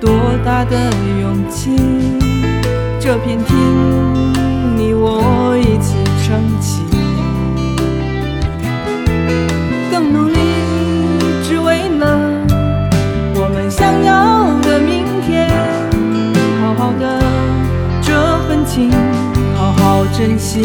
多大的勇气？这片天，你我一起撑起，更努力，只为了我们想要的明天。好好的这份情，好好珍惜。